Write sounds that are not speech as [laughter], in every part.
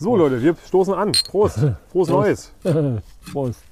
So Leute, wir stoßen an. Prost. [laughs] Frohes Neues. [laughs] Prost.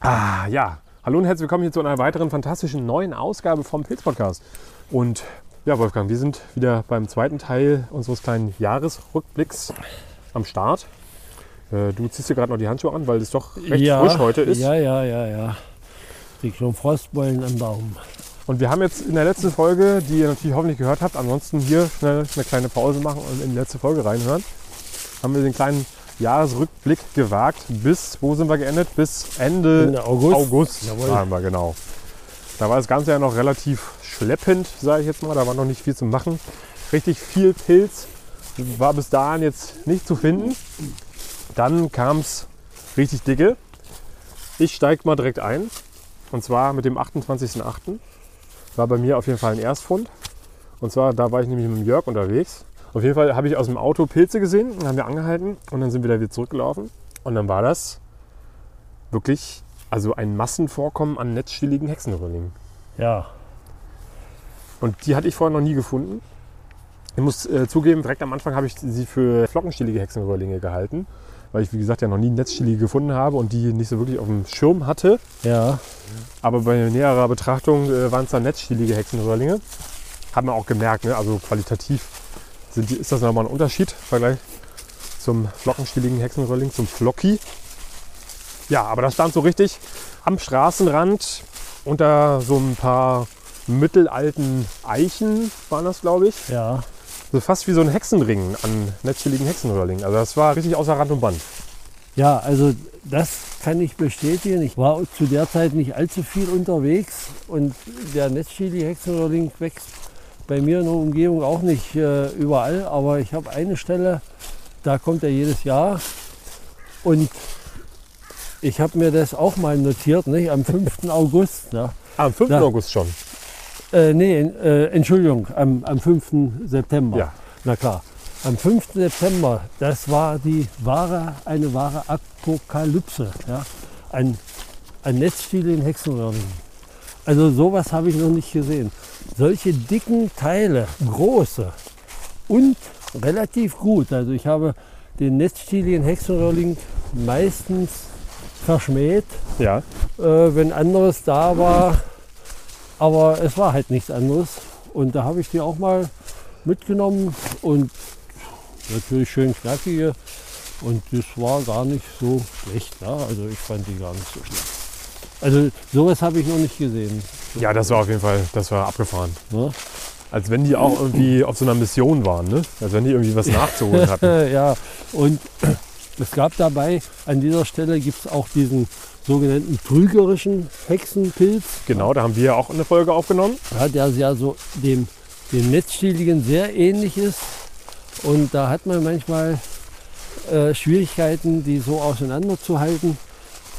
Ah, ja. Hallo und herzlich willkommen hier zu einer weiteren fantastischen neuen Ausgabe vom Pilz Podcast. Und ja, Wolfgang, wir sind wieder beim zweiten Teil unseres kleinen Jahresrückblicks am Start. Äh, Du ziehst dir gerade noch die Handschuhe an, weil es doch recht ja, frisch heute ist. Ja, ja, ja, ja. Die schon Frostbeulen am Daumen. Und wir haben jetzt in der letzten Folge, die ihr natürlich hoffentlich gehört habt, ansonsten hier schnell eine kleine Pause machen und in die letzte Folge reinhören, haben wir den kleinen Jahresrückblick gewagt. Bis, wo sind wir geendet? Bis Ende Ende August. August Jawohl. waren wir, genau. Da war das Ganze ja noch relativ schleppend, sage ich jetzt mal. Da war noch nicht viel zu machen. Richtig viel Pilz war bis dahin jetzt nicht zu finden. Dann kam es richtig dicke. Ich steige mal direkt ein. Und zwar mit dem 28.08. War bei mir auf jeden Fall ein Erstfund. Und zwar, da war ich nämlich mit dem Jörg unterwegs. Auf jeden Fall habe ich aus dem Auto Pilze gesehen und haben wir angehalten und dann sind wir da wieder zurückgelaufen. Und dann war das wirklich also ein Massenvorkommen an netzstieligen Hexenröllingen. Ja, Und die hatte ich vorher noch nie gefunden. Ich muss äh, zugeben, direkt am Anfang habe ich sie für flockenstielige Hexenröhrlinge gehalten, weil ich, wie gesagt, ja noch nie netzstielige gefunden habe und die nicht so wirklich auf dem Schirm hatte. ja, Aber bei näherer Betrachtung äh, waren es dann netzstielige Hexenröhrlinge. Hat man auch gemerkt, ne? also qualitativ sind die, ist das nochmal ein Unterschied im Vergleich zum flockenstieligen Hexenröhrling, zum Flocki. Ja, aber das stand so richtig am Straßenrand unter so ein paar mittelalten Eichen, waren das, glaube ich. ja. So fast wie so ein Hexenring an netzstieligen Hexenröhrlingen. Also das war richtig außer Rand und Band. Ja, also das kann ich bestätigen. Ich war zu der Zeit nicht allzu viel unterwegs und der Netzchili-Hexenröhrling wächst bei mir in der Umgebung auch nicht äh, überall, aber ich habe eine Stelle, da kommt er jedes Jahr und ich habe mir das auch mal notiert, nicht? am 5. August. Ne? Am 5. Ja. August schon. Äh, nee, äh, Entschuldigung, am, am 5. September. Ja. Na klar. Am 5. September, das war die wahre, eine wahre Apokalypse. Ja? Ein, ein Netzstiel in Hexenröhrling. Also sowas habe ich noch nicht gesehen. Solche dicken Teile, große und relativ gut. Also ich habe den Netzstiel in Hexenröhrling meistens verschmäht, Ja. äh, wenn anderes da war. Aber es war halt nichts anderes. Und da habe ich die auch mal mitgenommen und natürlich schön knackige. Und das war gar nicht so schlecht. Ja? Also ich fand die gar nicht so schlecht. Also sowas habe ich noch nicht gesehen. Ja, das war auf jeden Fall, das war abgefahren. Ne? Als wenn die auch irgendwie auf so einer Mission waren, ne? Als wenn die irgendwie was nachzuholen [laughs] hatten. Ja, und [clears throat] es gab dabei, an dieser Stelle gibt es auch diesen sogenannten trügerischen Hexenpilz. Genau, da haben wir ja auch eine Folge aufgenommen. ja, der ja so dem, dem Netzstieligen sehr ähnlich ist. Und da hat man manchmal äh, Schwierigkeiten, die so auseinanderzuhalten.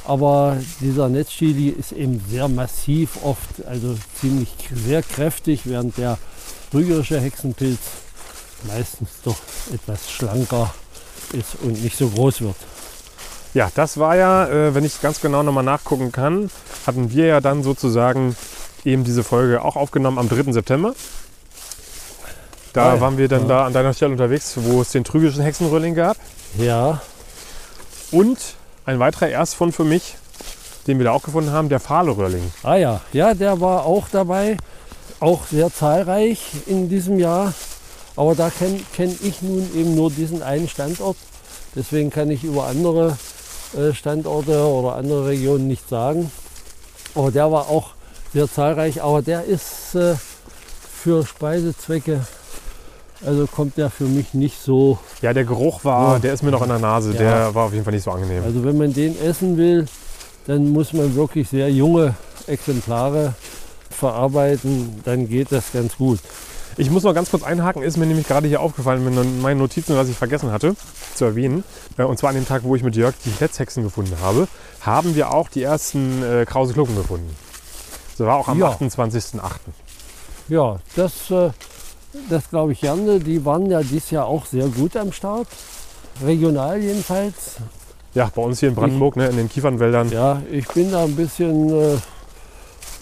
Aber dieser Netzstili ist eben sehr massiv oft, also ziemlich sehr kräftig, während der trügerische Hexenpilz meistens doch etwas schlanker ist und nicht so groß wird. Ja, das war ja, äh, wenn ich ganz genau nochmal nachgucken kann, hatten wir ja dann sozusagen eben diese Folge auch aufgenommen am 3. September. Da Ah ja. waren wir dann Ja. da an deiner Stelle unterwegs, wo es den trügerischen Hexenröhrling gab. Ja, Und ein weiterer Erstfund für mich, den wir da auch gefunden haben, der Fahle-Röhrling. Ah ja, ja, der war auch dabei, auch sehr zahlreich in diesem Jahr. Aber da kenne kenn ich nun eben nur diesen einen Standort. Deswegen kann ich über andere äh, Standorte oder andere Regionen nicht sagen. Aber der war auch sehr zahlreich. Aber der ist äh, für Speisezwecke, also kommt der für mich nicht so. Ja, der Geruch war, Ja. der ist mir noch in der Nase, Ja. der war auf jeden Fall nicht so angenehm. Also wenn man den essen will, dann muss man wirklich sehr junge Exemplare verarbeiten. Dann geht das ganz gut. Ich muss noch ganz kurz einhaken, ist mir nämlich gerade hier aufgefallen mit meinen Notizen, was ich vergessen hatte zu erwähnen. Äh, Und zwar an dem Tag, wo ich mit Jörg die Netzhexen gefunden habe, haben wir auch die ersten äh, Krause Klucken gefunden. Das war auch am Ja. 28.08. ja, das, äh, das glaube ich gerne. Die waren ja dieses Jahr auch sehr gut am Start. Regional jedenfalls. Ja, bei uns hier in Brandenburg, ne, in den Kiefernwäldern. Ja, ich bin da ein bisschen äh,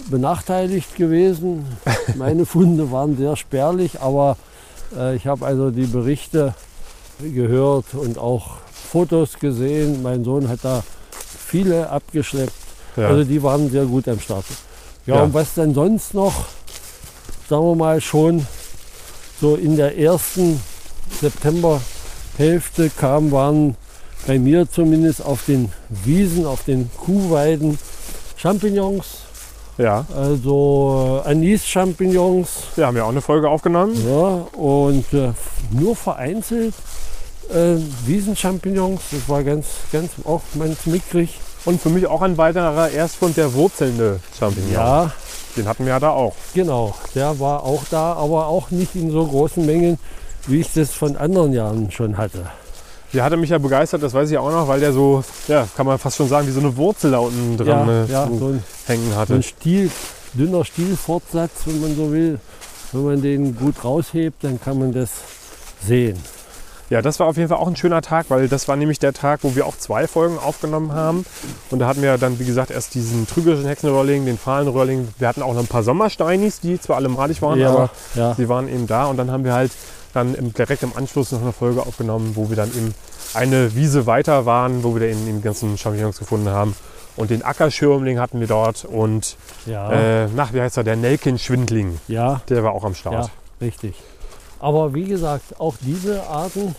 benachteiligt gewesen. [laughs] Meine Funde waren sehr spärlich, aber äh, ich habe also die Berichte gehört und auch Fotos gesehen. Mein Sohn hat da viele abgeschleppt. Ja. Also die waren sehr gut am Start. Ja, Ja. und was denn sonst noch, sagen wir mal schon so in der ersten Septemberhälfte kam, waren bei mir zumindest auf den Wiesen, auf den Kuhweiden Champignons, ja, also äh, Anis-Champignons. wir haben ja auch eine Folge aufgenommen. Ja, und äh, nur vereinzelt äh, Wiesenchampignons. Das war ganz, ganz auch ganz mickrig. Und für mich auch ein weiterer Erstfund der wurzelnde Champignon. Ja, Den hatten wir ja da auch. genau. Der war auch da, aber auch nicht in so großen Mengen, wie ich das von anderen Jahren schon hatte. Der hatte mich ja begeistert, das weiß ich auch noch, weil der so, ja, kann man fast schon sagen, wie so eine Wurzel da unten dran Ja, ne, ja, so ein, hängen so hatte. ein Stiel, dünner Stielfortsatz, wenn man so will. Wenn man den gut raushebt, dann kann man das sehen. Ja, das war auf jeden Fall auch ein schöner Tag, weil das war nämlich der Tag, wo wir auch zwei Folgen aufgenommen haben. Und da hatten wir dann, wie gesagt, erst diesen trügerischen Hexenröhrling, den Fahlenröhrling. Wir hatten auch noch ein paar Sommersteinis, die zwar alle malig waren, aber ja. sie waren eben da. Und dann haben wir halt dann im, direkt im Anschluss noch eine Folge aufgenommen, wo wir dann eben eine Wiese weiter waren, wo wir dann eben die ganzen Champignons gefunden haben. Und den Ackerschirmling hatten wir dort und, ja. äh, nach, wie heißt er, der Nelkenschwindling, ja. der war auch am Start. Ja, richtig. Aber wie gesagt, auch diese Arten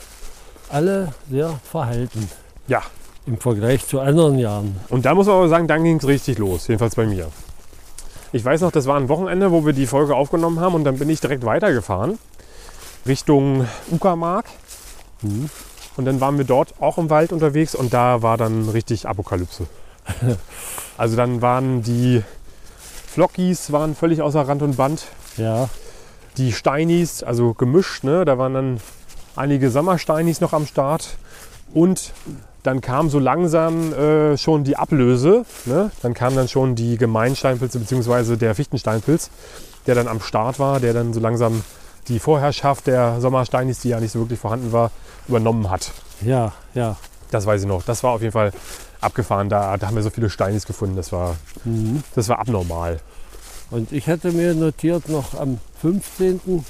alle sehr verhalten ja. im Vergleich zu anderen Jahren. Und da muss man aber sagen, dann ging es richtig los, jedenfalls bei mir. Ich weiß noch, das war ein Wochenende, wo wir die Folge aufgenommen haben und dann bin ich direkt weitergefahren Richtung Uckermark. Mhm. Und dann waren wir dort auch im Wald unterwegs und da war dann richtig Apokalypse. [laughs] also dann waren die Flockis waren völlig außer Rand und Band. Ja, Die Steinis, also gemischt, ne? da waren dann einige Sommersteinis noch am Start. Und dann kam so langsam äh, schon die Ablöse. Ne? Dann kam dann schon die Gemeinsteinpilze bzw. der Fichtensteinpilz, der dann am Start war, der dann so langsam die Vorherrschaft der Sommersteinis, die ja nicht so wirklich vorhanden war, übernommen hat. ja, ja. Das weiß ich noch. Das war auf jeden Fall abgefahren. Da, da haben wir so viele Steinis gefunden. Das war, Mhm. das war abnormal. Und ich hatte mir notiert, noch am 15.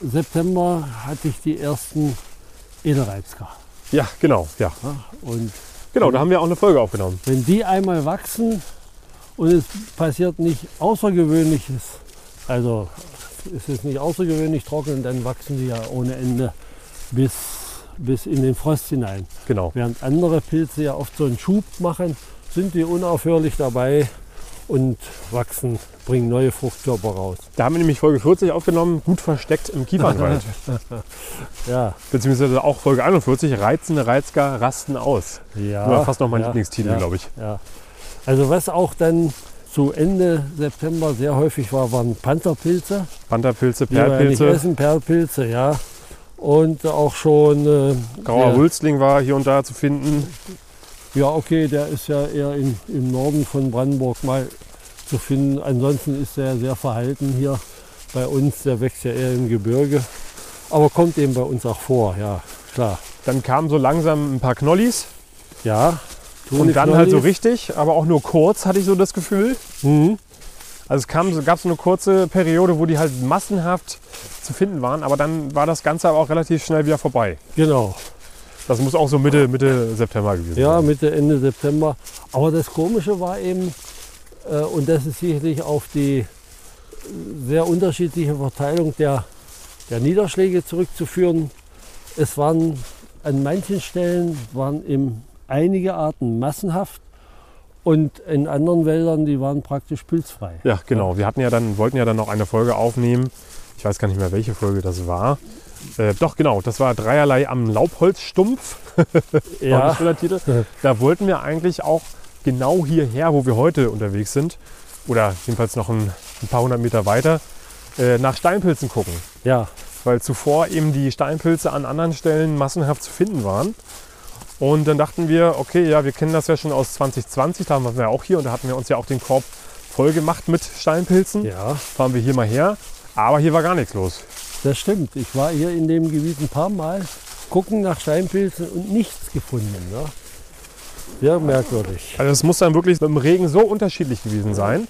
September hatte ich die ersten Edelreizker. Ja, genau. Ja. Ja, und Genau, da haben wir auch eine Folge aufgenommen. wenn die einmal wachsen und es passiert nicht Außergewöhnliches, also es ist nicht außergewöhnlich trocken, dann wachsen die ja ohne Ende bis, bis in den Frost hinein. Genau. Während andere Pilze ja oft so einen Schub machen, sind die unaufhörlich dabei und wachsen, bringen neue Fruchtkörper raus. Da haben wir nämlich Folge 40 aufgenommen, gut versteckt im Kiefernwald. [laughs] Ja, Beziehungsweise auch Folge 41, reizende Reizger rasten aus. ja. War fast noch mein ja, Lieblingstitel, ja, glaube ich. Ja. Also was auch dann zu Ende September sehr häufig war, waren Pantherpilze. Pantherpilze, wir ja Perlpilze, essen, Perlpilze, ja. Und auch schon äh, grauer Wulstling war hier und da zu finden. Ja, okay, der ist ja eher in, im Norden von Brandenburg mal zu finden. Ansonsten ist er sehr verhalten hier bei uns. Der wächst ja eher im Gebirge. Aber kommt eben bei uns auch vor, ja, klar. Dann kamen so langsam ein paar Knollis. Ja. Und dann halt so richtig, aber auch nur kurz, hatte ich so das Gefühl. Mhm. Also es kam, gab so eine kurze Periode, wo die halt massenhaft zu finden waren, aber dann war das Ganze aber auch relativ schnell wieder vorbei. Genau. Das muss auch so Mitte, Mitte September gewesen Ja, sein. Mitte, Ende September. Aber das Komische war eben, äh, und das ist sicherlich auf die sehr unterschiedliche Verteilung der, der Niederschläge zurückzuführen. Es waren an manchen Stellen waren eben einige Arten massenhaft und in anderen Wäldern, die waren praktisch pilzfrei. Ja, genau. Wir hatten ja dann, wollten ja dann noch eine Folge aufnehmen. Ich weiß gar nicht mehr, welche Folge das war. Äh, doch, genau. Das war Dreierlei am Laubholzstumpf. [laughs] War ein Titel. [laughs] Da wollten wir eigentlich auch genau hierher, wo wir heute unterwegs sind, oder jedenfalls noch ein, ein paar hundert Meter weiter, äh, nach Steinpilzen gucken. ja, Weil zuvor eben die Steinpilze an anderen Stellen massenhaft zu finden waren. Und dann dachten wir, okay, ja, wir kennen das ja schon aus 2020, da waren wir ja auch hier und da hatten wir uns ja auch den Korb voll gemacht mit Steinpilzen ja, fahren wir hier mal her Aber hier war gar nichts los. Das stimmt. Ich war hier in dem Gebiet ein paar Mal gucken nach Steinpilzen und nichts gefunden. Ne? Sehr merkwürdig. Also es muss dann wirklich mit dem Regen so unterschiedlich gewesen sein.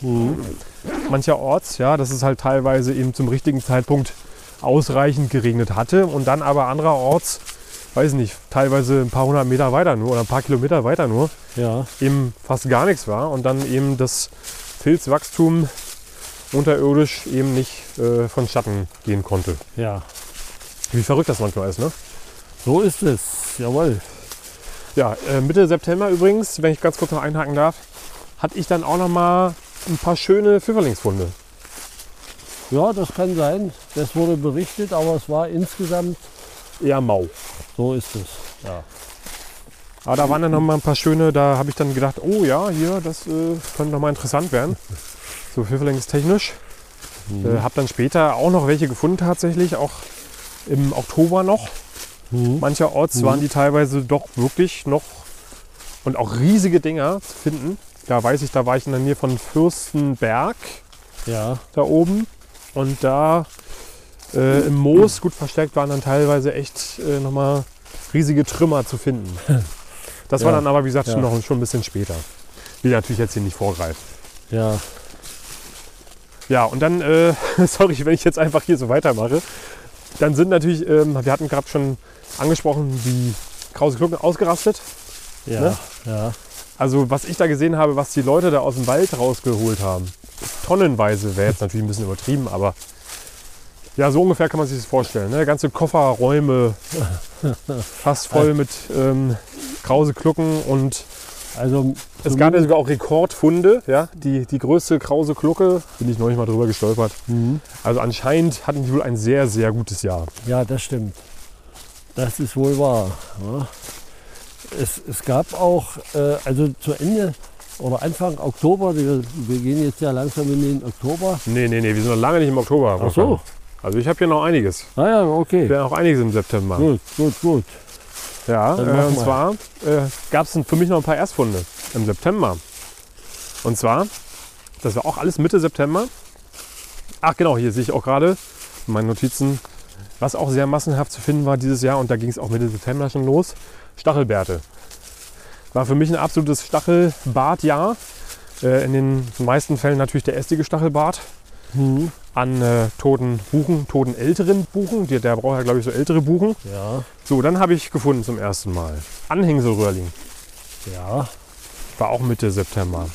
Mancherorts, ja, dass es halt teilweise eben zum richtigen Zeitpunkt ausreichend geregnet hatte und dann aber andererorts, weiß nicht, teilweise ein paar hundert Meter weiter nur oder ein paar Kilometer weiter nur, Ja, eben fast gar nichts war und dann eben das Pilzwachstum unterirdisch eben nicht äh, vonstatten gehen konnte. ja. Wie verrückt das manchmal ist, ne? So ist es. Jawohl. Ja, äh, Mitte September übrigens, wenn ich ganz kurz noch einhaken darf, hatte ich dann auch noch mal ein paar schöne Pfifferlingsfunde. Ja, das kann sein. Das wurde berichtet, aber es war insgesamt, Eher mau. so ist es. Ja. Aber da waren dann noch mal ein paar schöne, da habe ich dann gedacht, oh ja, hier, das äh, könnte noch mal interessant werden. [laughs] So pfifferlingstechnisch. Äh, habe dann später auch noch welche gefunden tatsächlich, auch im Oktober noch. Mhm. Mancherorts waren die teilweise doch wirklich noch und auch riesige Dinger zu finden. Da weiß ich, da war ich in der Nähe von Fürstenberg Ja, da oben. Und da äh, im Moos gut versteckt waren dann teilweise echt äh, nochmal riesige Trümmer zu finden. [laughs] Das war Ja. dann aber, wie gesagt, schon, Ja. noch, schon ein bisschen später. Will natürlich jetzt hier nicht vorgreifen. ja. Ja, und dann, äh, [laughs] sorry, wenn ich jetzt einfach hier so weitermache, dann sind natürlich, ähm, wir hatten gerade schon angesprochen, die Krause Glucken ausgerastet. Ja, Ne? ja. Also was ich da gesehen habe, was die Leute da aus dem Wald rausgeholt haben. Tonnenweise wäre jetzt natürlich ein bisschen übertrieben, aber ja, so ungefähr kann man sich das vorstellen. Ne? Ganze Kofferräume [laughs] fast voll mit ähm, Krause Klucken und Also es gab ja sogar auch Rekordfunde. Ja? Die, die größte Krause Klucke, bin ich neulich mal drüber gestolpert. Mhm. Also anscheinend hatten die wohl ein sehr, sehr gutes Jahr. Ja, das stimmt. Das ist wohl wahr. Ja. Es, es gab auch, äh, also zu Ende oder Anfang Oktober, wir, wir gehen jetzt ja langsam in den Oktober. Nee, nee, nee, wir sind noch lange nicht im Oktober. Ach so, Also ich habe hier noch einiges. ah ja, okay. Wir haben auch einiges im September. Gut, gut, gut. Ja, äh, und zwar äh, gab es für mich noch ein paar Erstfunde im September. Und zwar, das war auch alles Mitte September. Ach genau, hier sehe ich auch gerade in meinen Notizen, was auch sehr massenhaft zu finden war dieses Jahr und da ging es auch Mitte September schon los. Stachelbärte. War für mich ein absolutes Stachelbartjahr. Äh, in den meisten Fällen natürlich der ästige Stachelbart Mhm. an äh, toten Buchen, toten älteren Buchen. Der, der braucht ja, glaube ich, so ältere Buchen. Ja, So, dann habe ich gefunden zum ersten Mal. Anhängselröhrling. ja, War auch Mitte September.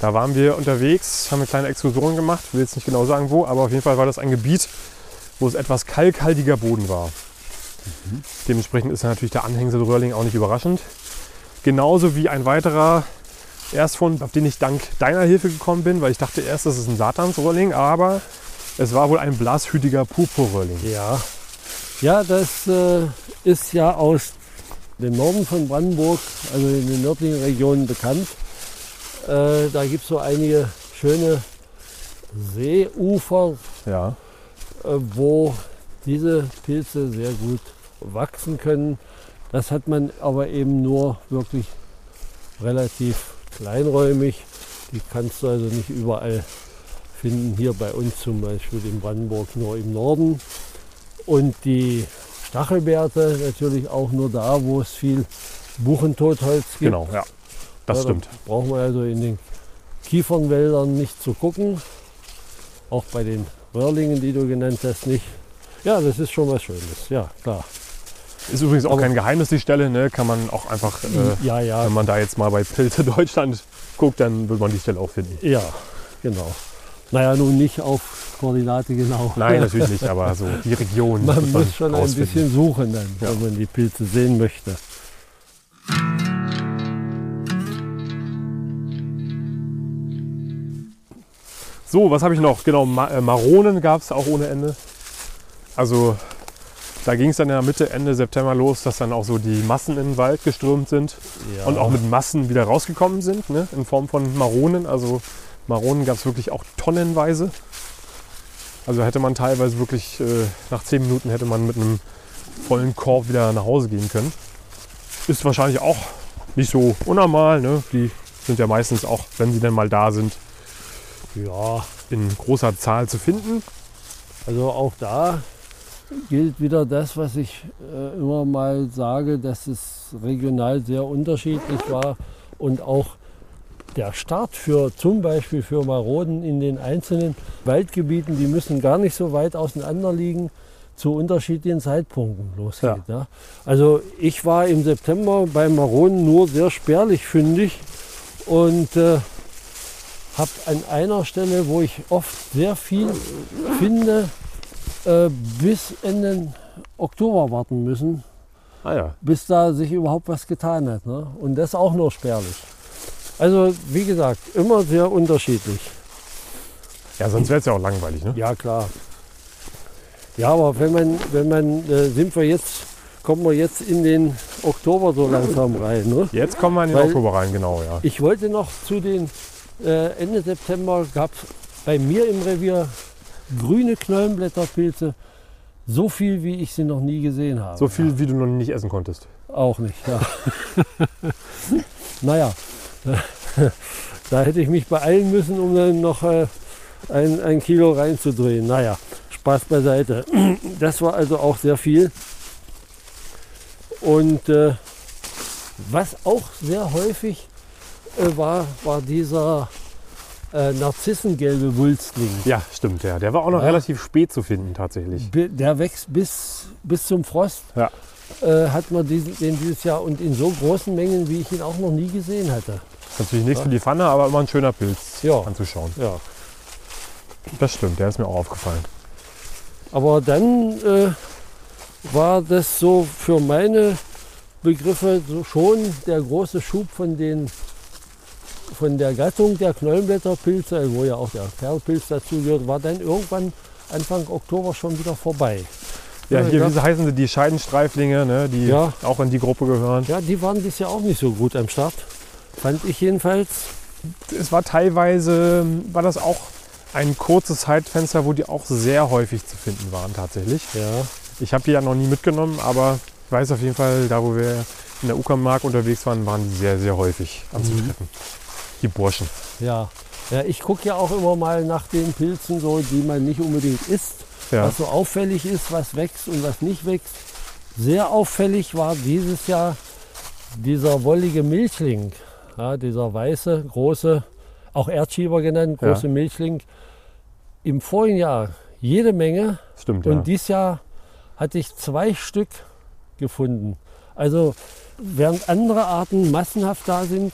Da waren wir unterwegs, haben eine kleine Exkursion gemacht. Ich will jetzt nicht genau sagen wo, aber auf jeden Fall war das ein Gebiet, wo es etwas kalkhaltiger Boden war. Dementsprechend ist natürlich der Anhängselröhrling auch nicht überraschend. Genauso wie ein weiterer Erstfund, auf den ich dank deiner Hilfe gekommen bin, weil ich dachte erst, das ist ein Satansröhrling, aber es war wohl ein blashütiger Purpurröhrling. ja. Ja, das äh, ist ja aus dem Norden von Brandenburg, also in den nördlichen Regionen bekannt. Äh, da gibt es so einige schöne Seeufer, Ja. äh, wo diese Pilze sehr gut wachsen können. Das hat man aber eben nur wirklich relativ kleinräumig. Die kannst du also nicht überall finden. Hier bei uns zum Beispiel in Brandenburg nur im Norden. Und die Stachelbeerte natürlich auch nur da, wo es viel Buchentotholz gibt. Genau, ja. Das Ja, stimmt. Brauchen wir also in den Kiefernwäldern nicht zu gucken. Auch bei den Röhrlingen, die du genannt hast, nicht. Ja, das ist schon was Schönes. Ja, klar. Ist übrigens auch Aber- kein Geheimnis, die Stelle. Ne? Kann man auch einfach, äh, ja, ja, wenn man da jetzt mal bei Pilze [laughs] Deutschland guckt, dann wird man die Stelle auch finden. ja, genau. Naja, nun nicht auf Koordinate genau. Nein, [laughs] natürlich nicht, aber so die Region. Man muss schon ein rausfinden. bisschen suchen dann, Ja. wenn man die Pilze sehen möchte. So, was habe ich noch? Genau, äh, Maronen gab es auch ohne Ende. Also da ging es dann ja Mitte, Ende September los, dass dann auch so die Massen in den Wald gestürmt sind Ja. und auch mit Massen wieder rausgekommen sind, ne? in Form von Maronen. Also Maronen gab es wirklich auch tonnenweise. Also hätte man teilweise wirklich äh, nach zehn Minuten hätte man mit einem vollen Korb wieder nach Hause gehen können. Ist wahrscheinlich auch nicht so unnormal. Ne? Die sind ja meistens auch, wenn sie denn mal da sind, ja, in großer Zahl zu finden. Also auch da gilt wieder das, was ich äh, immer mal sage, dass es regional sehr unterschiedlich war und auch der Start für zum Beispiel für Maroden in den einzelnen Waldgebieten, die müssen gar nicht so weit auseinander liegen, zu unterschiedlichen Zeitpunkten losgeht. Ja. Also ich war im September bei Maroden nur sehr spärlich fündig und äh, habe an einer Stelle, wo ich oft sehr viel finde, äh, bis Ende Oktober warten müssen, Ah ja. bis da sich überhaupt was getan hat. Ne? Und das auch nur spärlich. Also wie gesagt, immer sehr unterschiedlich. Ja, sonst wäre es ja auch langweilig, ne? Ja klar. Ja, aber wenn man, wenn man, äh, sind wir jetzt, kommen wir jetzt in den Oktober so langsam rein. Ne? Jetzt kommen wir in den Weil- Oktober rein, genau, ja. Ich wollte noch zu den äh, Ende September gab es bei mir im Revier grüne Knollenblätterpilze. So viel, wie ich sie noch nie gesehen habe. So viel, wie du noch nicht essen konntest. Auch nicht, ja. [laughs] naja, [laughs] da hätte ich mich beeilen müssen, um dann noch äh, ein, ein Kilo reinzudrehen. Naja, Spaß beiseite. [clears throat] Das war also auch sehr viel. Und äh, was auch sehr häufig äh, war, war dieser äh, narzissengelbe Wulstling. Ja, stimmt, ja. Der war auch noch Ja. relativ spät zu finden, tatsächlich. Der wächst bis, bis zum Frost. Ja. Äh, hat man diesen, den dieses Jahr und in so großen Mengen, wie ich ihn auch noch nie gesehen hatte. Natürlich nichts für die Pfanne, aber immer ein schöner Pilz Ja. anzuschauen. Ja. Das stimmt, der ist mir auch aufgefallen. Aber dann äh, war das so für meine Begriffe so schon der große Schub von den von der Gattung der Knollenblätterpilze, wo ja auch der Perlpilz dazugehört, war dann irgendwann Anfang Oktober schon wieder vorbei. Ja, hier, ja. wie heißen sie, die Scheidenstreiflinge, ne, die Ja. auch in die Gruppe gehören. Ja, die waren dieses Jahr auch nicht so gut am Start. Fand ich jedenfalls. Es war teilweise, war das auch ein kurzes Zeitfenster, wo die auch sehr häufig zu finden waren, tatsächlich. Ja. Ich habe die ja noch nie mitgenommen, aber ich weiß auf jeden Fall, da wo wir in der Uckermark unterwegs waren, waren die sehr, sehr häufig anzutreffen. Die Burschen. Ja, ja ich gucke ja auch immer mal nach den Pilzen, so, die man nicht unbedingt isst, Ja. was so auffällig ist, was wächst und was nicht wächst. Sehr auffällig war dieses Jahr dieser wollige Milchling, ja, dieser weiße, große, auch Erdschieber genannt, Ja. große Milchling. Im vorigen Jahr jede Menge Stimmt, ja. und dieses Jahr hatte ich zwei Stück gefunden. Also während andere Arten massenhaft da sind,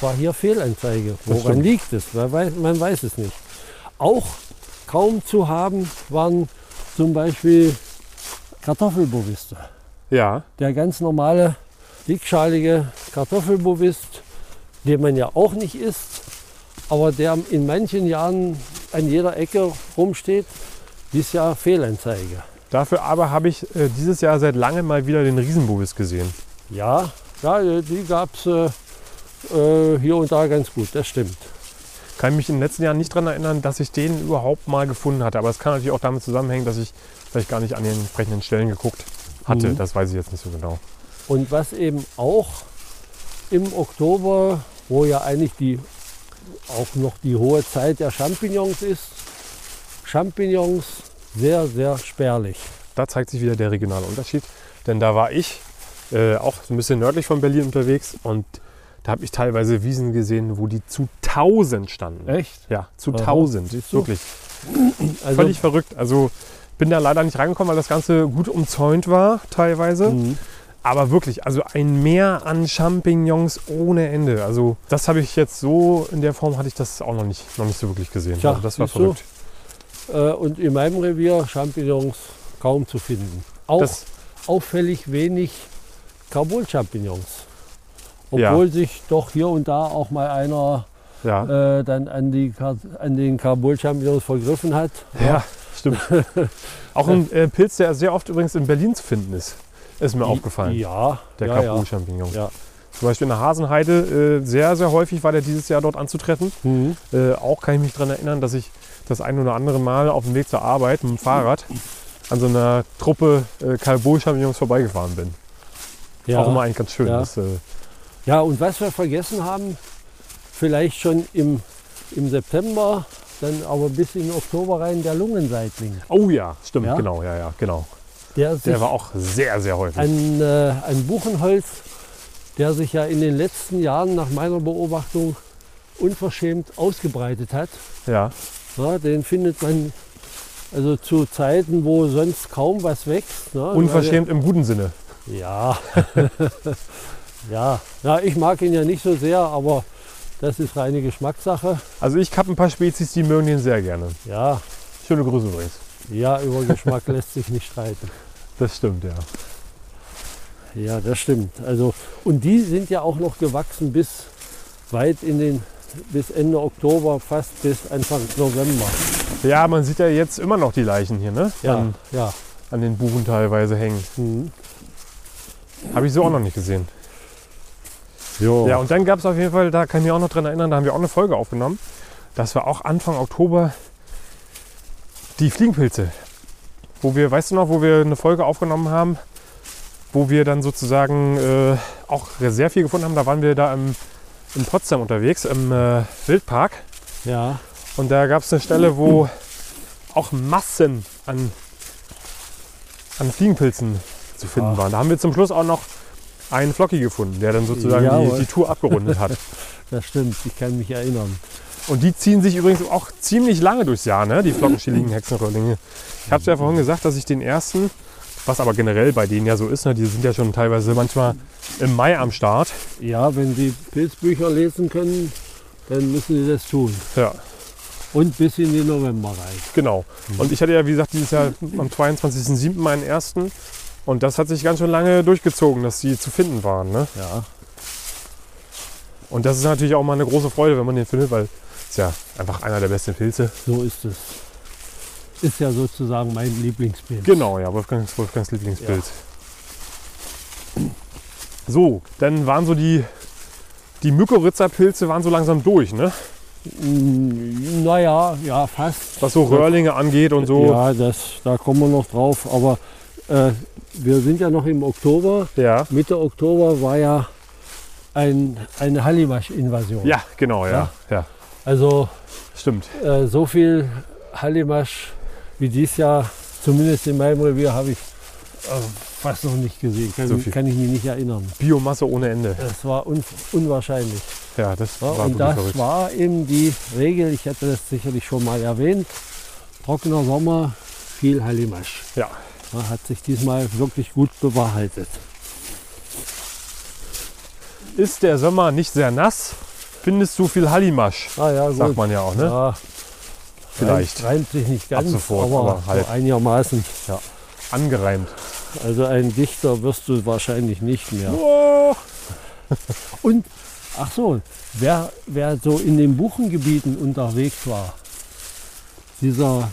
war hier Fehlanzeige. Woran liegt es? Man weiß, man weiß es nicht. Auch kaum zu haben waren zum Beispiel Kartoffelboviste. ja, Der ganz normale, dickschalige Kartoffelbovist, den man ja auch nicht isst, aber der in manchen Jahren an jeder Ecke rumsteht, dieses Jahr Fehlanzeige. dafür aber habe ich äh, dieses Jahr seit langem mal wieder den Riesenbubis gesehen. Ja, ja die gab es äh, äh, hier und da ganz gut, das stimmt. Kann mich in den letzten Jahren nicht daran erinnern, dass ich den überhaupt mal gefunden hatte. Aber es kann natürlich auch damit zusammenhängen, dass ich vielleicht gar nicht an den entsprechenden Stellen geguckt hatte. Mhm. Das weiß ich jetzt nicht so genau. Und was eben auch im Oktober, wo ja eigentlich die, auch noch die hohe Zeit der Champignons ist, Champignons sehr, sehr spärlich. Da zeigt sich wieder der regionale Unterschied. Denn da war ich äh, auch so ein bisschen nördlich von Berlin unterwegs und da habe ich teilweise Wiesen gesehen, wo die zu 1000 standen. Echt? Ja, zu Aha, 1000. siehst du? Wirklich. [clears throat] Also, Völlig verrückt. Also bin da leider nicht reingekommen, weil das Ganze gut umzäunt war teilweise. Mhm. Aber wirklich, also ein Meer an Champignons ohne Ende. Also das habe ich jetzt so, in der Form hatte ich das auch noch nicht, noch nicht so wirklich gesehen. Tja, also das war verrückt. Äh, und in meinem Revier Champignons kaum zu finden. Auch Das, auffällig wenig Carbol-Champignons. Ja. Obwohl sich doch hier und da auch mal einer ja. äh, dann an, die, an den Carbol-Champignons vergriffen hat. ja, stimmt. [laughs] auch ein äh, Pilz, der sehr oft übrigens in Berlin zu finden ist, ist mir aufgefallen. Ja, Der ja, Kapu-Champignon. ja. Zum Beispiel in der Hasenheide äh, sehr, sehr häufig war der dieses Jahr dort anzutreffen. Mhm. Äh, auch kann ich mich daran erinnern, dass ich das ein oder andere Mal auf dem Weg zur Arbeit mit dem Fahrrad an so einer Truppe äh, Kalbo-Champignons vorbeigefahren bin. Ja. Auch immer eigentlich ganz schön. Ja. Das, äh, ja, und was wir vergessen haben, vielleicht schon im, im September dann aber bis in den Oktober rein der Lungenseitling. Oh ja, stimmt, Ja? genau, ja, ja, genau. Der, Der war auch sehr, sehr häufig. ein, äh, ein Buchenholz, der sich ja in den letzten Jahren nach meiner Beobachtung unverschämt ausgebreitet hat. ja, Ja, den findet man also zu Zeiten, wo sonst kaum was wächst. Ne? unverschämt im guten Sinne. Ja. [laughs] ja. ja, ich mag ihn ja nicht so sehr, aber das ist reine Geschmackssache. Also ich habe ein paar Spezies, die mögen den sehr gerne. Ja, Schöne Grüße übrigens. ja, über Geschmack [laughs] lässt sich nicht streiten. Das stimmt, ja. Ja, das stimmt. Also, und die sind ja auch noch gewachsen bis weit in den, bis Ende Oktober, fast bis Anfang November. Ja, man sieht ja jetzt immer noch die Leichen hier, ne? Ja, An, ja. an den Buchen teilweise hängen. Mhm. Habe ich so auch noch nicht gesehen. Jo. Ja, und dann gab es auf jeden Fall, da kann ich mich auch noch dran erinnern, da haben wir auch eine Folge aufgenommen. Das war auch Anfang Oktober die Fliegenpilze. Wo wir, weißt du noch, wo wir eine Folge aufgenommen haben, wo wir dann sozusagen äh, auch sehr viel gefunden haben. Da waren wir da im, in Potsdam unterwegs, im äh, Wildpark. ja, Und da gab es eine Stelle, wo auch Massen an, an Fliegenpilzen zu finden Ach. waren. Da haben wir zum Schluss auch noch einen Flocki gefunden, der dann sozusagen die, die Tour abgerundet hat. [laughs] das stimmt. Ich kann mich erinnern. Und die ziehen sich übrigens auch ziemlich lange durchs Jahr, ne? die flockenschilligen Hexenröhrlinge. Ich habe es ja vorhin gesagt, dass ich den ersten, was aber generell bei denen ja so ist, ne? die sind ja schon teilweise manchmal im Mai am Start. Ja, wenn Sie Pilzbücher lesen können, dann müssen Sie das tun. Ja, Und bis in den November rein. genau. Und ich hatte ja, wie gesagt, dieses Jahr am 22.07. meinen ersten. Und das hat sich ganz schön lange durchgezogen, dass die zu finden waren. Ne? Ja. Und das ist natürlich auch mal eine große Freude, wenn man den findet, weil es ja einfach einer der besten Pilze. So ist es. Ist ja sozusagen mein Lieblingspilz. Genau, ja, Wolfgangs, Wolfgangs Lieblingspilz. So, dann waren so die, die Mykorrhiza-Pilze waren so langsam durch, ne? Mm, Naja, ja, fast. Was so Röhrlinge angeht und so. Ja, das, da kommen wir noch drauf. Aber äh, wir sind ja noch im Oktober. Ja, Mitte Oktober war ja ein, eine Hallimasch-Invasion. ja genau, ja. ja. Also Stimmt. äh, so viel Hallimasch wie dies Jahr, zumindest in meinem Revier, habe ich äh, fast noch nicht gesehen. Kann, So viel. kann ich mich nicht erinnern. Biomasse ohne Ende. Es war un unwahrscheinlich. Ja, das Ja, war und das verrückt. war eben die Regel, ich hatte das sicherlich schon mal erwähnt, trockener Sommer, viel Hallimasch. Ja, hat sich diesmal wirklich gut bewahrheitet. ist der Sommer nicht sehr nass, findest du viel Hallimasch, Ah ja, gut. sagt man ja auch, ne? Ja, Vielleicht. Reimt, reimt sich nicht ganz, sofort, aber, aber halt. so einigermaßen. Angereimt. Also ein Dichter wirst du wahrscheinlich nicht mehr. Oh. [laughs] Und, ach so, wer, wer so in den Buchengebieten unterwegs war, dieser,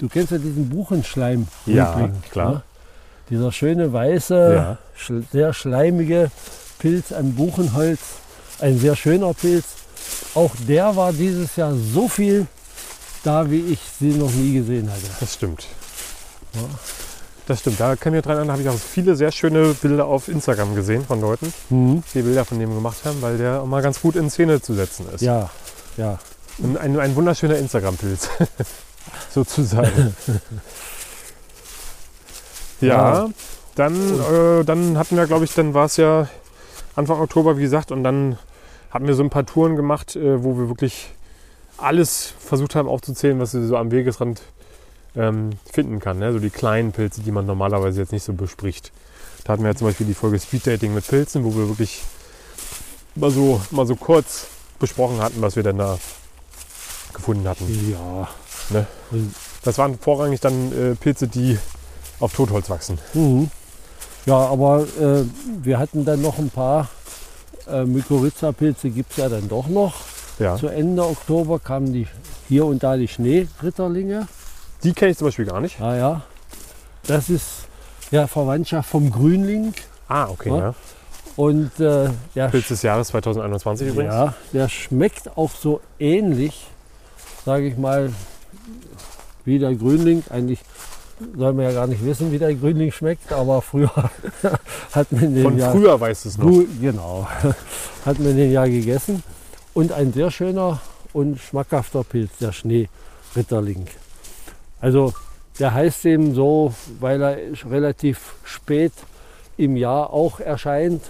du kennst ja diesen Buchenschleim. Ja, klar. Dieser schöne weiße, Ja. schl sehr schleimige Pilz an Buchenholz, ein sehr schöner Pilz. Auch der war dieses Jahr so viel da, wie ich sie noch nie gesehen hatte. Das stimmt. Das stimmt. Da kann ich dran erinnern, habe ich auch viele sehr schöne Bilder auf Instagram gesehen von Leuten, die Bilder von dem gemacht haben, weil der auch mal ganz gut in Szene zu setzen ist. Ja, ja. Ein, ein, ein wunderschöner Instagram-Pilz. [laughs] [laughs] Sozusagen. [laughs] ja, Ja. dann, äh, dann hatten wir, glaube ich, dann war es ja Anfang Oktober, wie gesagt, und dann hatten wir so ein paar Touren gemacht, äh, wo wir wirklich alles versucht haben aufzuzählen, was du so am Wegesrand ähm, finden kann. Ne? So die kleinen Pilze, die man normalerweise jetzt nicht so bespricht. Da hatten wir ja zum Beispiel die Folge Speed Dating mit Pilzen, wo wir wirklich mal so, mal so kurz besprochen hatten, was wir denn da gefunden hatten. Ja. Ne? Das waren vorrangig dann äh, Pilze, die auf Totholz wachsen. mhm. Ja, aber äh, wir hatten dann noch ein paar äh, Mykorrhiza-Pilze, gibt es ja dann doch noch. Ja. Zu Ende Oktober kamen die hier und da die Schneeritterlinge. Die kenne ich zum Beispiel gar nicht. Ja, ja. Das ist ja Verwandtschaft vom Grünling. Ah, okay. Ja. Ja. Und äh, der, Pilz des Jahres 2021 übrigens. ja, der schmeckt auch so ähnlich, sage ich mal, wie der Grünling. Eigentlich soll man ja gar nicht wissen, wie der Grünling schmeckt, aber früher [laughs] hat man den Von ja früher weißt du es noch. Genau, [laughs] hat man den ja gegessen. Und ein sehr schöner und schmackhafter Pilz, der Schneeritterling. Also der heißt eben so, weil er relativ spät im Jahr auch erscheint.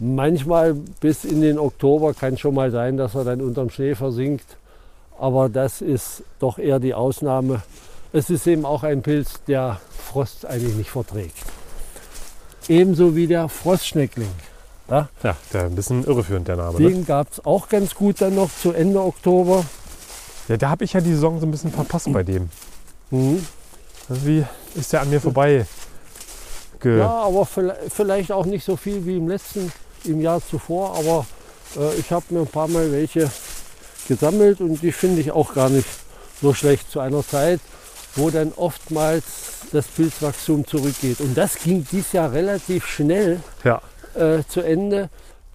Manchmal bis in den Oktober kann schon mal sein, dass er dann unterm Schnee versinkt. Aber das ist doch eher die Ausnahme. Es ist eben auch ein Pilz, der Frost eigentlich nicht verträgt. Ebenso wie der Frostschneckling. Ja, ja der ein bisschen irreführend, der Name. Den ne? gab es auch ganz gut dann noch zu Ende Oktober. Ja, da habe ich ja die Saison so ein bisschen verpasst bei dem. Mhm. Wie ist der an mir vorbei? ja, aber vielleicht auch nicht so viel wie im letzten, im Jahr zuvor. Aber äh, ich habe mir ein paar Mal welche gesammelt und die finde ich auch gar nicht so schlecht zu einer Zeit, wo dann oftmals das Pilzwachstum zurückgeht. Und das ging dieses Jahr relativ schnell ja. äh, zu Ende.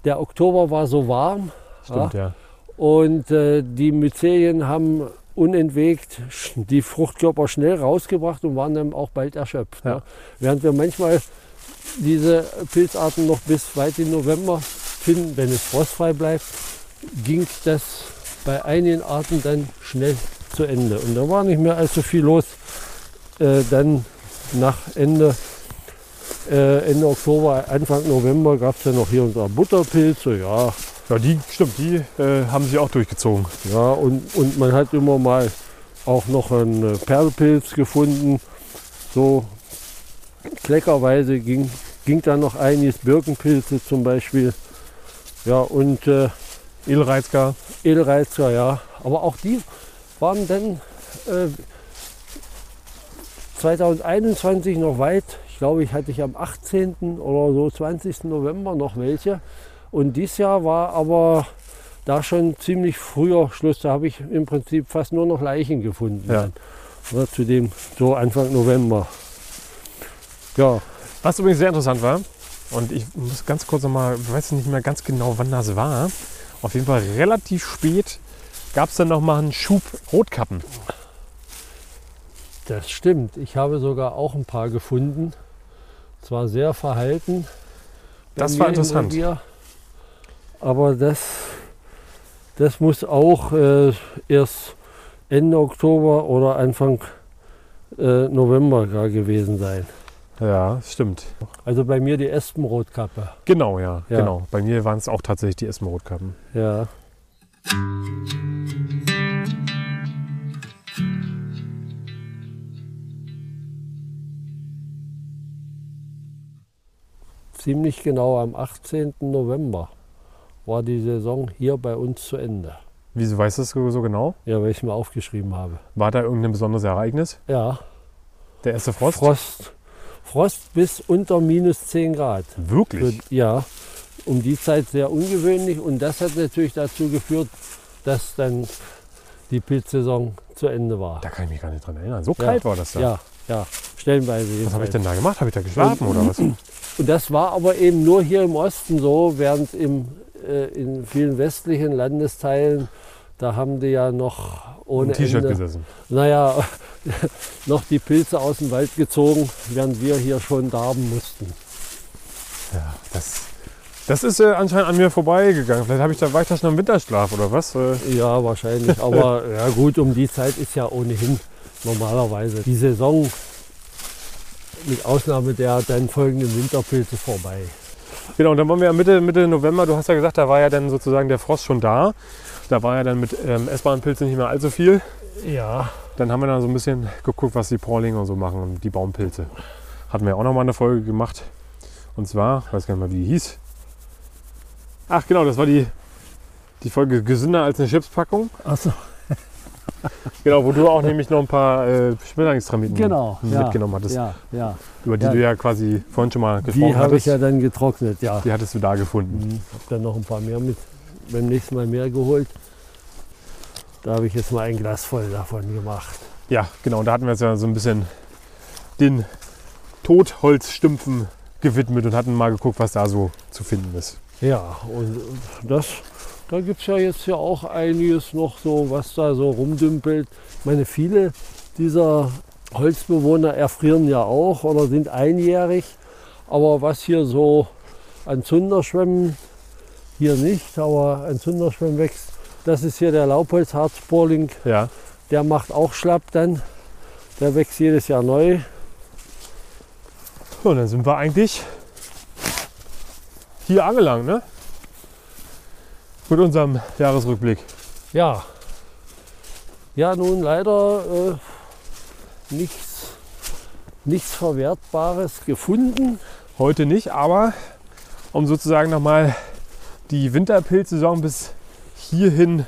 Der Oktober war so warm. Stimmt, ja. ja. Und äh, die Myzelien haben unentwegt die Fruchtkörper schnell rausgebracht und waren dann auch bald erschöpft. Ja. Ne? Während wir manchmal diese Pilzarten noch bis weit in November finden, wenn es frostfrei bleibt, ging das bei einigen Arten dann schnell zu Ende. Und da war nicht mehr allzu viel los. Äh, dann nach Ende, äh, Ende Oktober, Anfang November gab es ja noch hier unser Butterpilze. Ja, ja, die stimmt, die äh, haben sie auch durchgezogen. Ja, und, und man hat immer mal auch noch einen äh, Perlpilz gefunden. So kleckerweise ging, ging da noch einiges, Birkenpilze zum Beispiel. Ja, und äh, Edelreizker. Edelreizker, ja. Aber auch die waren dann äh, 2021 noch weit. Ich glaube, ich hatte ich am 18. oder so 20. November noch welche. Und dieses Jahr war aber da schon ziemlich früher Schluss. Da habe ich im Prinzip fast nur noch Leichen gefunden. Ja. Oder zu dem so Anfang November. Ja. Was übrigens sehr interessant war, und ich muss ganz kurz nochmal, ich weiß nicht mehr ganz genau, wann das war. Auf jeden Fall relativ spät gab es dann nochmal einen Schub Rotkappen. Das stimmt. Ich habe sogar auch ein paar gefunden. Zwar sehr verhalten. Das war interessant. Aber das, das muss auch äh, erst Ende Oktober oder Anfang äh, November gar gewesen sein. Ja, stimmt. Also bei mir die Espenrotkappe. Genau, ja, ja. genau. Bei mir waren es auch tatsächlich die Espenrotkappen. Ja. Ziemlich genau am 18. November war die Saison hier bei uns zu Ende. Wieso weißt du das so genau? Ja, weil ich es mir aufgeschrieben habe. War da irgendein besonderes Ereignis? Ja. Der erste Frost? Frost. Frost bis unter minus 10 Grad. Wirklich? Für, ja. Um die Zeit sehr ungewöhnlich und das hat natürlich dazu geführt, dass dann die Pilzsaison zu Ende war. Da kann ich mich gar nicht dran erinnern. So kalt war das da? Ja, ja, stellenweise. Was habe ich denn da gemacht? Habe ich da geschlafen und, oder was? [clears throat] Und das war aber eben nur hier im Osten so, während im äh, in vielen westlichen Landesteilen, da haben die ja noch ohne T-Shirt gesessen. Naja, [laughs] noch die Pilze aus dem Wald gezogen, während wir hier schon darben mussten. Ja, das, das ist äh, anscheinend an mir vorbeigegangen. Vielleicht habe ich da, war ich da schon im Winterschlaf oder was? Äh. Ja, wahrscheinlich. Aber [laughs] ja gut, um die Zeit ist ja ohnehin normalerweise die Saison mit Ausnahme der dann folgenden Winterpilze vorbei. Genau, und dann waren wir ja Mitte, Mitte November, du hast ja gesagt, da war ja dann sozusagen der Frost schon da. Da war ja dann mit ähm, essbaren Pilzen nicht mehr allzu viel. Ja. Dann haben wir dann so ein bisschen geguckt, was die Porlinge und so machen und die Baumpilze. Hatten wir auch noch mal eine Folge gemacht. Und zwar, ich weiß gar nicht mal, wie die hieß. Ach genau, das war die, die Folge Gesünder als eine Chipspackung. Achso [laughs] genau, wo du auch nämlich noch ein paar äh, Schmetterlingstramiten genau, mitgenommen hattest. Ja, ja. Über die ja. du ja quasi vorhin schon mal gesprochen die hattest. Die habe ich ja dann getrocknet, ja. Die hattest du da gefunden. Mhm. Habe dann noch ein paar mehr mit, beim nächsten Mal mehr geholt. Da habe ich jetzt mal ein Glas voll davon gemacht. Ja, genau. Da hatten wir jetzt ja so ein bisschen den Totholzstümpfen gewidmet und hatten mal geguckt, was da so zu finden ist. Ja, und das da gibt es ja jetzt ja auch einiges noch so, was da so rumdümpelt. Ich meine, viele dieser Holzbewohner erfrieren ja auch oder sind einjährig. Aber was hier so an Zunderschwämmen, hier nicht, aber an Zunderschwämmen wächst, Das ist hier der Laubholzharzbohrling. Ja. Der macht auch schlapp dann. Der wächst jedes Jahr neu. So, dann sind wir eigentlich hier angelangt, ne? Mit unserem Jahresrückblick. Ja. Ja, nun leider äh, nichts, nichts Verwertbares gefunden. Heute nicht, aber um sozusagen nochmal die Winterpilzsaison bis hierhin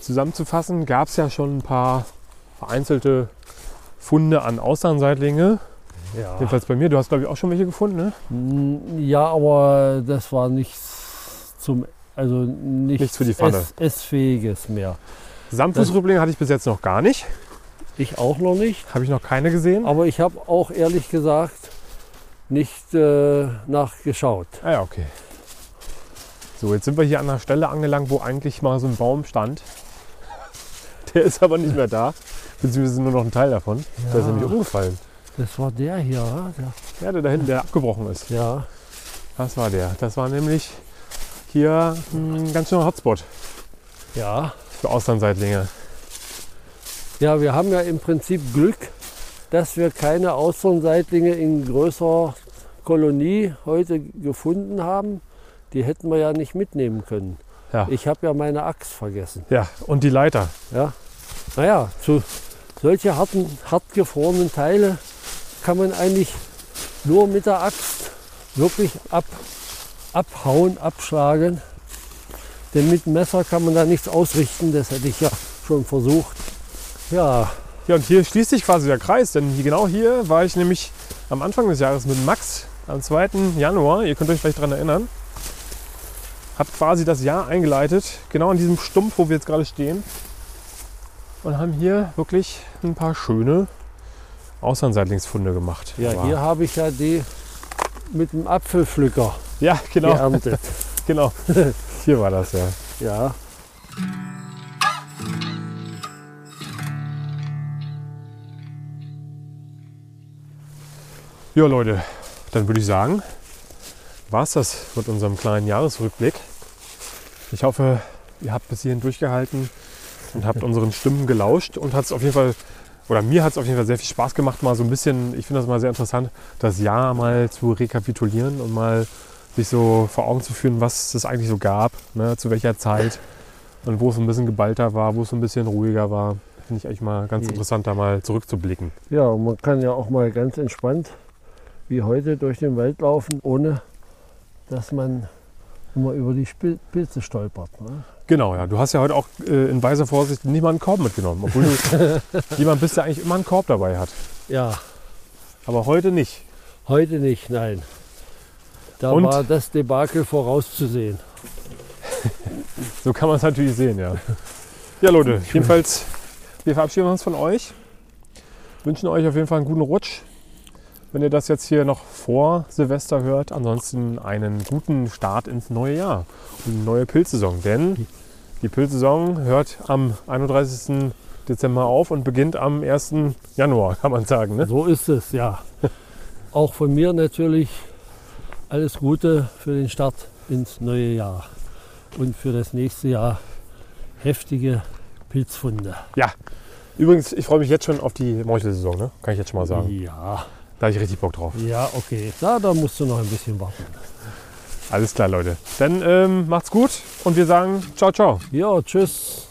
zusammenzufassen, gab es ja schon ein paar vereinzelte Funde an Austernseitlinge. Ja. Jedenfalls bei mir. Du hast, glaube ich, auch schon welche gefunden, ne? Ja, aber das war nichts zum, also nichts, Nichts für die Pfanne. Ess, Essfähiges mehr. Samtfußrüblinge hatte ich bis jetzt noch gar nicht. Ich auch noch nicht. Habe ich noch keine gesehen. Aber ich habe auch ehrlich gesagt nicht äh, nachgeschaut. Ah ja, okay. So, jetzt sind wir hier an einer Stelle angelangt, wo eigentlich mal so ein Baum stand. [laughs] Der ist aber nicht mehr da. Beziehungsweise nur noch ein Teil davon. Der ist Ja. nämlich umgefallen. Das war der hier, oder? der, Ja, der da hinten, der abgebrochen ist. ja. Das war der. Das war nämlich hier ein ganz schöner Hotspot Ja. für Austernseitlinge. Ja, wir haben ja im Prinzip Glück, dass wir keine Austernseitlinge in größerer Kolonie heute gefunden haben. Die hätten wir ja nicht mitnehmen können. Ja. Ich habe ja meine Axt vergessen. Ja, und die Leiter. Ja. Naja, zu solche harten, hart gefrorenen Teile kann man eigentlich nur mit der Axt wirklich ab, abhauen, abschlagen. Denn mit dem Messer kann man da nichts ausrichten, das hätte ich ja schon versucht. Ja, Ja, und hier schließt sich quasi der Kreis, denn hier, genau hier war ich nämlich am Anfang des Jahres mit Max am 2. Januar. Ihr könnt euch vielleicht daran erinnern. Hat quasi das Jahr eingeleitet, genau an diesem Stumpf, wo wir jetzt gerade stehen. Und haben hier wirklich ein paar schöne Austernseitlingsfunde gemacht. ja Aber- hier habe ich ja die mit dem Apfelpflücker Ja, genau. geerntet. [laughs] genau. Hier war das ja. Ja, Ja, Leute, dann würde ich sagen, war es das mit unserem kleinen Jahresrückblick. Ich hoffe, ihr habt bis hierhin durchgehalten und habt unseren Stimmen gelauscht und hat es auf jeden Fall, oder mir hat es auf jeden Fall sehr viel Spaß gemacht, mal so ein bisschen, ich finde das mal sehr interessant, das Jahr mal zu rekapitulieren und mal sich so vor Augen zu führen, was es eigentlich so gab, ne, zu welcher Zeit und wo es ein bisschen geballter war, wo es ein bisschen ruhiger war. Finde ich eigentlich mal ganz Mhm. interessant, da mal zurückzublicken. ja, und man kann ja auch mal ganz entspannt wie heute durch den Wald laufen, ohne dass man immer über die Spil- Pilze stolpert. Ne? Genau, ja. Du hast ja heute auch äh, in weiser Vorsicht nicht mal einen Korb mitgenommen, obwohl du [laughs] jemand bist, der eigentlich immer einen Korb dabei hat. Ja, Aber heute nicht. heute nicht, nein. Da Und? war das Debakel vorauszusehen. [laughs] So kann man es natürlich sehen, ja. Ja, Leute, jedenfalls, wir verabschieden uns von euch. Wünschen euch auf jeden Fall einen guten Rutsch. Wenn ihr das jetzt hier noch vor Silvester hört, ansonsten einen guten Start ins neue Jahr und eine neue Pilzsaison. Denn die Pilzsaison hört am 31. Dezember auf und beginnt am 1. Januar, kann man sagen. Ne? So ist es, ja. [laughs] Auch von mir natürlich alles Gute für den Start ins neue Jahr und für das nächste Jahr heftige Pilzfunde. Ja. Übrigens, ich freue mich jetzt schon auf die Meuchelsaison, ne? kann ich jetzt schon mal sagen. Ja, da habe ich richtig Bock drauf. Ja, okay. Na, da musst du noch ein bisschen warten. Alles klar, Leute. Dann ähm, macht's gut und wir sagen ciao, ciao. Ja, tschüss.